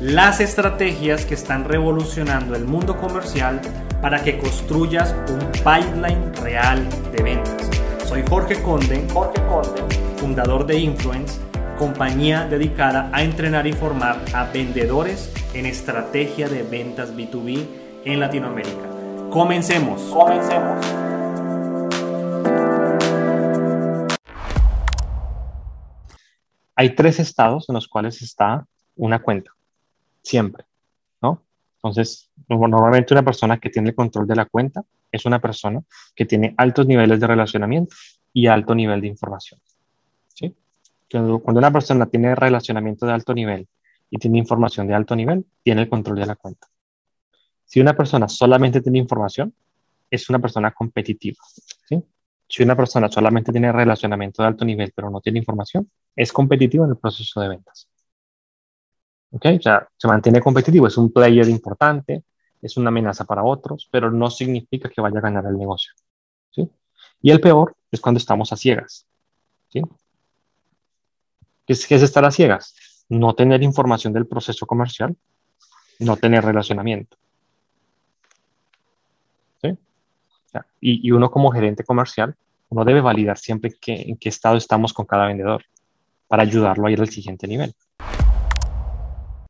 las estrategias que están revolucionando el mundo comercial para que construyas un pipeline real de ventas. Soy Jorge Conde, Jorge Conde, fundador de Influence, compañía dedicada a entrenar y formar a vendedores en estrategia de ventas B2B en Latinoamérica. Comencemos. Comencemos. Hay tres estados en los cuales está una cuenta siempre, ¿no? Entonces, normalmente una persona que tiene el control de la cuenta es una persona que tiene altos niveles de relacionamiento y alto nivel de información, ¿sí? Cuando una persona tiene relacionamiento de alto nivel y tiene información de alto nivel, tiene el control de la cuenta. Si una persona solamente tiene información, es una persona competitiva, ¿sí? Si una persona solamente tiene relacionamiento de alto nivel pero no tiene información, es competitiva en el proceso de ventas. ¿Ok? O sea, se mantiene competitivo, es un player importante, es una amenaza para otros, pero no significa que vaya a ganar el negocio, ¿sí? Y el peor es cuando estamos a ciegas, ¿sí? ¿Qué es, es estar a ciegas? No tener información del proceso comercial, no tener relacionamiento. ¿Sí? O sea, y, y, uno como gerente comercial, uno debe validar siempre que, en qué estado estamos con cada vendedor para ayudarlo a ir al siguiente nivel.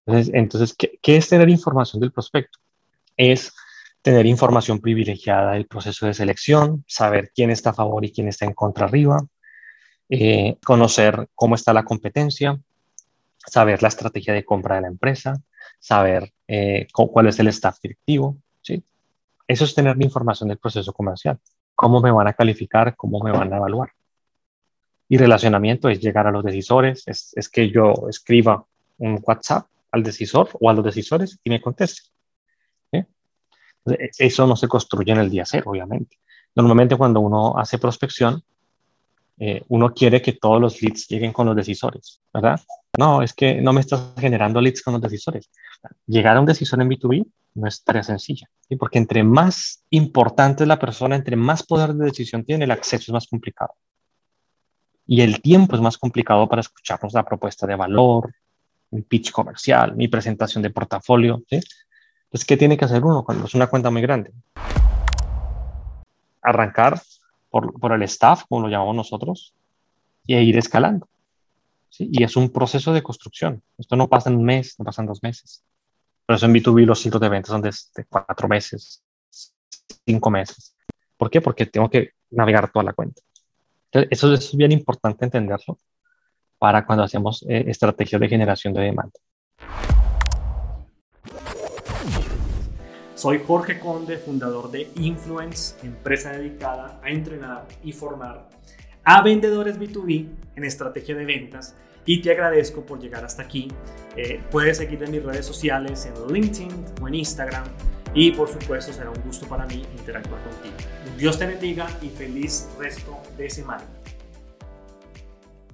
Entonces, ¿qué, es tener información del prospecto? Es tener información privilegiada del proceso de selección, saber quién está a favor y quién está en contra arriba, eh, conocer cómo está la competencia, saber la estrategia de compra de la empresa, saber eh, cuál es el staff directivo. ¿sí? Eso es tener la información del proceso comercial. Cómo me van a calificar, cómo me van a evaluar. Y relacionamiento es llegar a los decisores, es, es que yo escriba un WhatsApp al decisor o a los decisores y me conteste. Eso no se construye en el día cero, obviamente. Normalmente cuando uno hace prospección, eh, uno quiere que todos los leads lleguen con los decisores, ¿verdad? No, es que no me estás generando leads con los decisores. Llegar a un decisor en B2B no es tarea sencilla, porque entre más importante es la persona, entre más poder de decisión tiene, el acceso es más complicado. Y el tiempo es más complicado para escucharnos la propuesta de valor, mi pitch comercial, mi presentación de portafolio. ¿sí? Entonces, ¿qué tiene que hacer uno cuando es una cuenta muy grande? Arrancar por, por el staff, como lo llamamos nosotros, y ir escalando. ¿sí? Y es un proceso de construcción. Esto no pasa en un mes, no pasa en dos meses. Por eso en B2B los ciclos de ventas son de, de cuatro meses, cinco meses. ¿Por qué? Porque tengo que navegar toda la cuenta. Entonces, eso es bien importante entenderlo para cuando hacemos eh, estrategias de generación de demanda. Soy Jorge Conde, fundador de Influence, empresa dedicada a entrenar y formar a vendedores B2B en estrategia de ventas. Y te agradezco por llegar hasta aquí. Eh, puedes seguirme en mis redes sociales, en LinkedIn o en Instagram. Y por supuesto será un gusto para mí interactuar contigo. Dios te bendiga y feliz resto de semana.